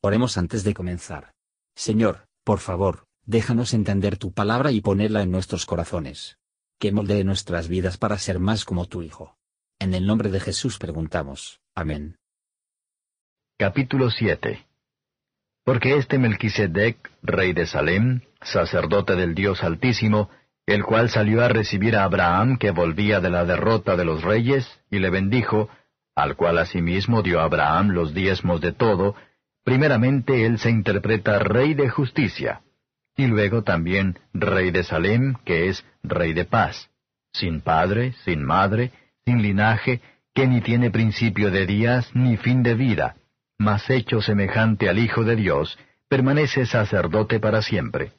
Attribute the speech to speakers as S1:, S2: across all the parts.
S1: Oremos antes de comenzar. Señor, por favor, déjanos entender tu palabra y ponerla en nuestros corazones. Que moldee nuestras vidas para ser más como tu Hijo. En el nombre de Jesús preguntamos. Amén.
S2: Capítulo 7 Porque este Melquisedec, rey de Salem, sacerdote del Dios Altísimo, el cual salió a recibir a Abraham que volvía de la derrota de los reyes, y le bendijo, al cual asimismo dio Abraham los diezmos de todo, primeramente él se interpreta rey de justicia, y luego también rey de Salem, que es rey de paz, sin padre, sin madre, sin linaje, que ni tiene principio de días ni fin de vida, mas hecho semejante al Hijo de Dios, permanece sacerdote para siempre.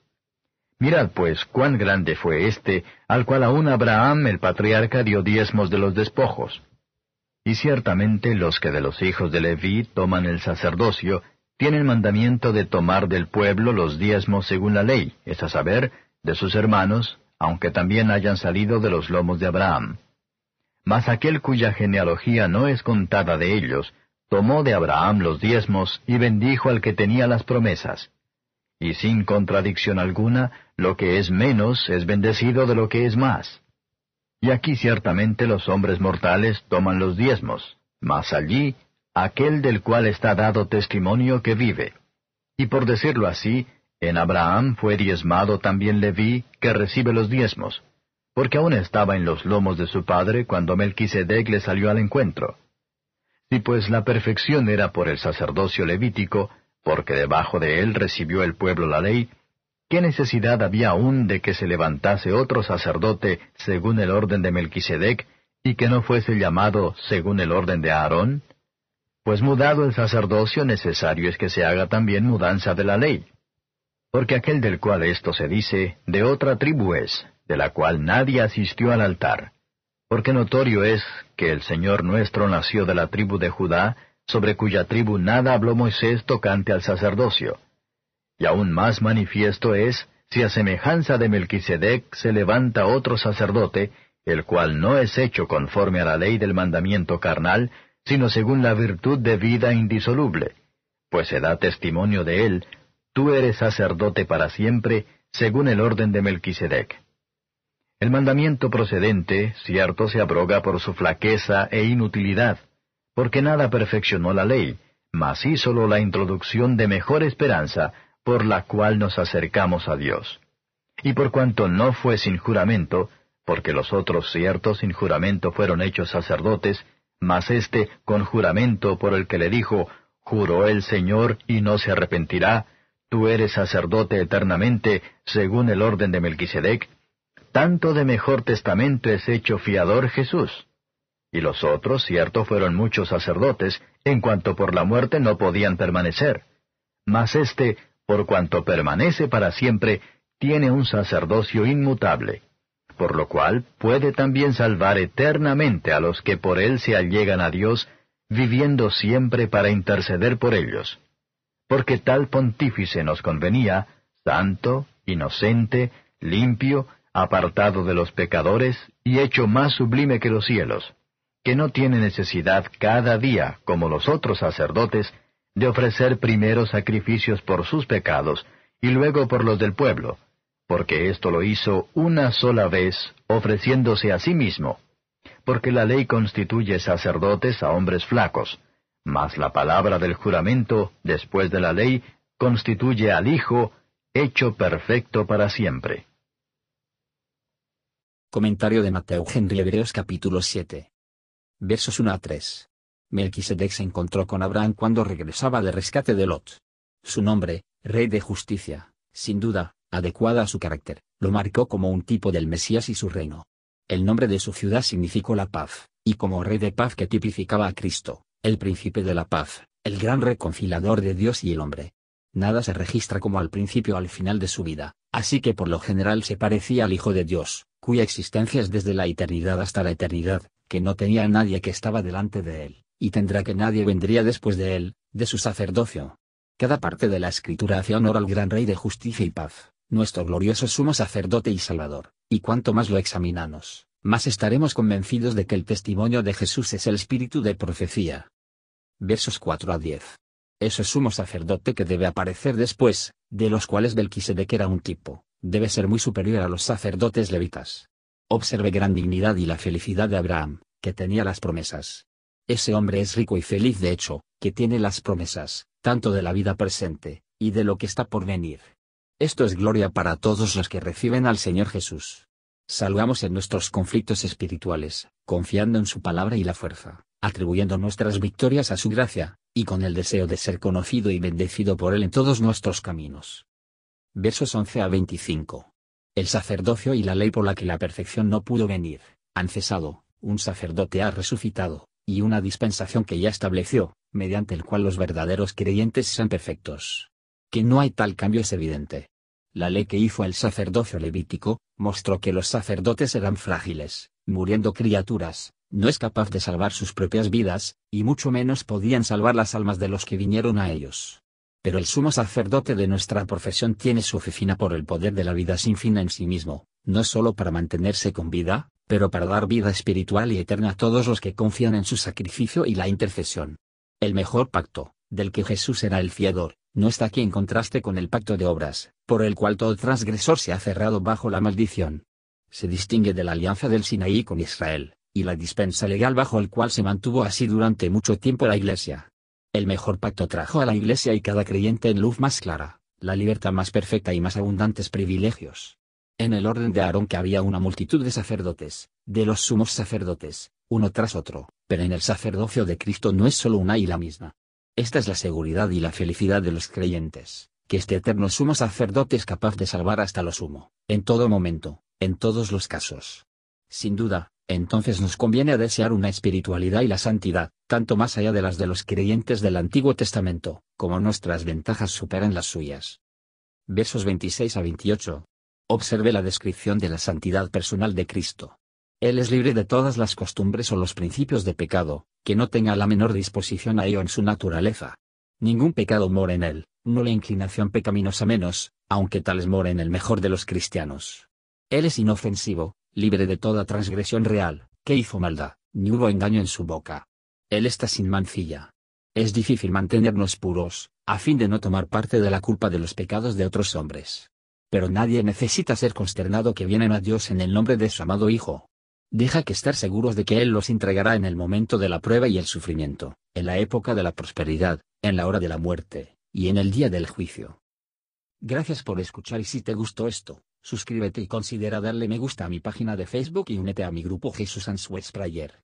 S2: Mirad pues cuán grande fue éste, al cual aún Abraham el patriarca dio diezmos de los despojos. Y ciertamente los que de los hijos de Leví toman el sacerdocio, tienen mandamiento de tomar del pueblo los diezmos según la ley, es a saber, de sus hermanos, aunque también hayan salido de los lomos de Abraham. Mas aquel cuya genealogía no es contada de ellos, tomó de Abraham los diezmos y bendijo al que tenía las promesas. Y sin contradicción alguna, lo que es menos es bendecido de lo que es más. Y aquí ciertamente los hombres mortales toman los diezmos, mas allí aquel del cual está dado testimonio que vive. Y por decirlo así, en Abraham fue diezmado también Leví, que recibe los diezmos, porque aún estaba en los lomos de su padre cuando Melquisedec le salió al encuentro. Si pues la perfección era por el sacerdocio levítico, porque debajo de él recibió el pueblo la ley, ¿qué necesidad había aún de que se levantase otro sacerdote según el orden de Melquisedec, y que no fuese llamado según el orden de Aarón? Pues mudado el sacerdocio necesario es que se haga también mudanza de la ley. Porque aquel del cual esto se dice, de otra tribu es, de la cual nadie asistió al altar. Porque notorio es que el Señor nuestro nació de la tribu de Judá, sobre cuya tribu nada habló Moisés tocante al sacerdocio. Y aún más manifiesto es, si a semejanza de Melquisedec se levanta otro sacerdote, el cual no es hecho conforme a la ley del mandamiento carnal, sino según la virtud de vida indisoluble, pues se da testimonio de él, tú eres sacerdote para siempre, según el orden de Melquisedec. El mandamiento procedente, cierto, se abroga por su flaqueza e inutilidad, porque nada perfeccionó la ley, mas hízolo la introducción de mejor esperanza, por la cual nos acercamos a Dios. Y por cuanto no fue sin juramento, porque los otros ciertos sin juramento fueron hechos sacerdotes, mas éste con juramento por el que le dijo, Juró el Señor y no se arrepentirá, tú eres sacerdote eternamente, según el orden de Melquisedec, tanto de mejor testamento es hecho fiador Jesús. Y los otros, cierto, fueron muchos sacerdotes, en cuanto por la muerte no podían permanecer. Mas éste, por cuanto permanece para siempre, tiene un sacerdocio inmutable por lo cual puede también salvar eternamente a los que por él se allegan a Dios, viviendo siempre para interceder por ellos. Porque tal pontífice nos convenía, santo, inocente, limpio, apartado de los pecadores y hecho más sublime que los cielos, que no tiene necesidad cada día, como los otros sacerdotes, de ofrecer primero sacrificios por sus pecados y luego por los del pueblo, porque esto lo hizo una sola vez, ofreciéndose a sí mismo, porque la ley constituye sacerdotes a hombres flacos, mas la palabra del juramento, después de la ley, constituye al Hijo, hecho perfecto para siempre.
S1: Comentario de Mateo Henry Hebreos capítulo 7. Versos 1 a 3. Melquisedec se encontró con Abraham cuando regresaba de rescate de Lot. Su nombre, Rey de Justicia, sin duda, adecuada a su carácter, lo marcó como un tipo del Mesías y su reino. El nombre de su ciudad significó la paz, y como rey de paz que tipificaba a Cristo, el príncipe de la paz, el gran reconciliador de Dios y el hombre. Nada se registra como al principio o al final de su vida, así que por lo general se parecía al Hijo de Dios, cuya existencia es desde la eternidad hasta la eternidad, que no tenía nadie que estaba delante de él, y tendrá que nadie vendría después de él, de su sacerdocio. Cada parte de la escritura hace honor al gran Rey de justicia y paz, nuestro glorioso sumo sacerdote y salvador, y cuanto más lo examinamos, más estaremos convencidos de que el testimonio de Jesús es el espíritu de profecía. Versos 4 a 10. Ese sumo sacerdote que debe aparecer después, de los cuales Belquisedec era un tipo, debe ser muy superior a los sacerdotes levitas. Observe gran dignidad y la felicidad de Abraham, que tenía las promesas. Ese hombre es rico y feliz de hecho, que tiene las promesas, tanto de la vida presente, y de lo que está por venir. Esto es gloria para todos los que reciben al Señor Jesús. Salgamos en nuestros conflictos espirituales, confiando en su palabra y la fuerza, atribuyendo nuestras victorias a su gracia, y con el deseo de ser conocido y bendecido por Él en todos nuestros caminos. Versos 11 a 25. El sacerdocio y la ley por la que la perfección no pudo venir, han cesado, un sacerdote ha resucitado, y una dispensación que ya estableció, mediante el cual los verdaderos creyentes sean perfectos. Que no hay tal cambio es evidente. La ley que hizo el sacerdocio levítico, mostró que los sacerdotes eran frágiles, muriendo criaturas, no es capaz de salvar sus propias vidas, y mucho menos podían salvar las almas de los que vinieron a ellos. Pero el sumo sacerdote de nuestra profesión tiene su oficina por el poder de la vida sin fin en sí mismo, no solo para mantenerse con vida, pero para dar vida espiritual y eterna a todos los que confían en su sacrificio y la intercesión. El mejor pacto, del que Jesús era el fiador, no está aquí en contraste con el pacto de obras, por el cual todo transgresor se ha cerrado bajo la maldición. Se distingue de la alianza del Sinaí con Israel, y la dispensa legal bajo el cual se mantuvo así durante mucho tiempo la Iglesia. El mejor pacto trajo a la Iglesia y cada creyente en luz más clara, la libertad más perfecta y más abundantes privilegios. En el orden de Aarón que había una multitud de sacerdotes, de los sumos sacerdotes, uno tras otro, pero en el sacerdocio de Cristo no es solo una y la misma. Esta es la seguridad y la felicidad de los creyentes, que este eterno sumo sacerdote es capaz de salvar hasta lo sumo, en todo momento, en todos los casos. Sin duda, entonces nos conviene desear una espiritualidad y la santidad, tanto más allá de las de los creyentes del Antiguo Testamento, como nuestras ventajas superan las suyas. Versos 26 a 28. Observe la descripción de la santidad personal de Cristo. Él es libre de todas las costumbres o los principios de pecado, que no tenga la menor disposición a ello en su naturaleza. Ningún pecado mora en él, no la inclinación pecaminosa menos, aunque tales mora en el mejor de los cristianos. Él es inofensivo, libre de toda transgresión real, que hizo maldad, ni hubo engaño en su boca. Él está sin mancilla. Es difícil mantenernos puros, a fin de no tomar parte de la culpa de los pecados de otros hombres. Pero nadie necesita ser consternado que vienen a Dios en el nombre de su amado Hijo. Deja que estar seguros de que Él los entregará en el momento de la prueba y el sufrimiento, en la época de la prosperidad, en la hora de la muerte, y en el día del juicio. Gracias por escuchar y si te gustó esto, suscríbete y considera darle me gusta a mi página de Facebook y únete a mi grupo Jesús Answers Prayer.